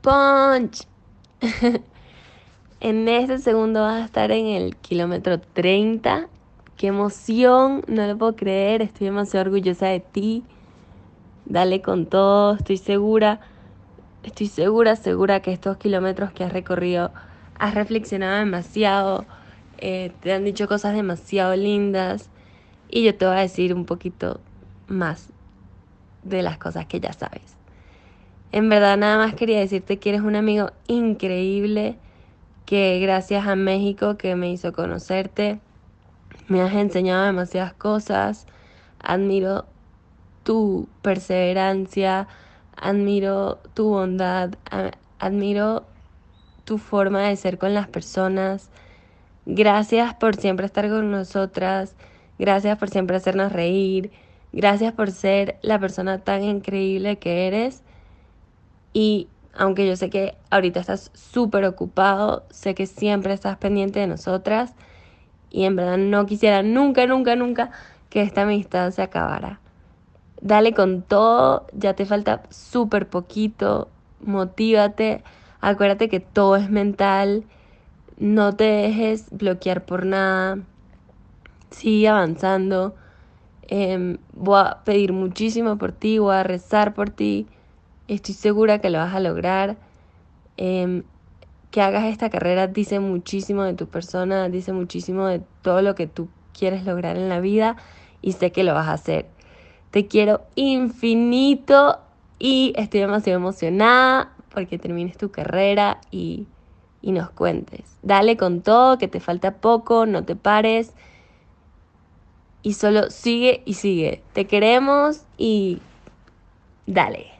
punch. en este segundo vas a estar en el kilómetro 30. Qué emoción, no lo puedo creer, estoy demasiado orgullosa de ti. Dale con todo, estoy segura, estoy segura, segura que estos kilómetros que has recorrido has reflexionado demasiado, eh, te han dicho cosas demasiado lindas y yo te voy a decir un poquito más de las cosas que ya sabes. En verdad nada más quería decirte que eres un amigo increíble, que gracias a México que me hizo conocerte, me has enseñado demasiadas cosas, admiro tu perseverancia, admiro tu bondad, admiro tu forma de ser con las personas. Gracias por siempre estar con nosotras, gracias por siempre hacernos reír, gracias por ser la persona tan increíble que eres y aunque yo sé que ahorita estás súper ocupado, sé que siempre estás pendiente de nosotras y en verdad no quisiera nunca, nunca, nunca que esta amistad se acabara. Dale con todo, ya te falta súper poquito, motívate, acuérdate que todo es mental, no te dejes bloquear por nada, sigue avanzando. Em, voy a pedir muchísimo por ti, voy a rezar por ti Estoy segura que lo vas a lograr. Em, que hagas esta carrera dice muchísimo de tu persona, dice muchísimo de todo lo que tú quieres lograr en la vida y sé que lo vas a hacer. Te quiero infinito y estoy demasiado emocionada porque termines tu carrera y, y nos cuentes. Dale con todo, que te falta poco, no te pares y solo sigue y sigue. Te queremos y dale.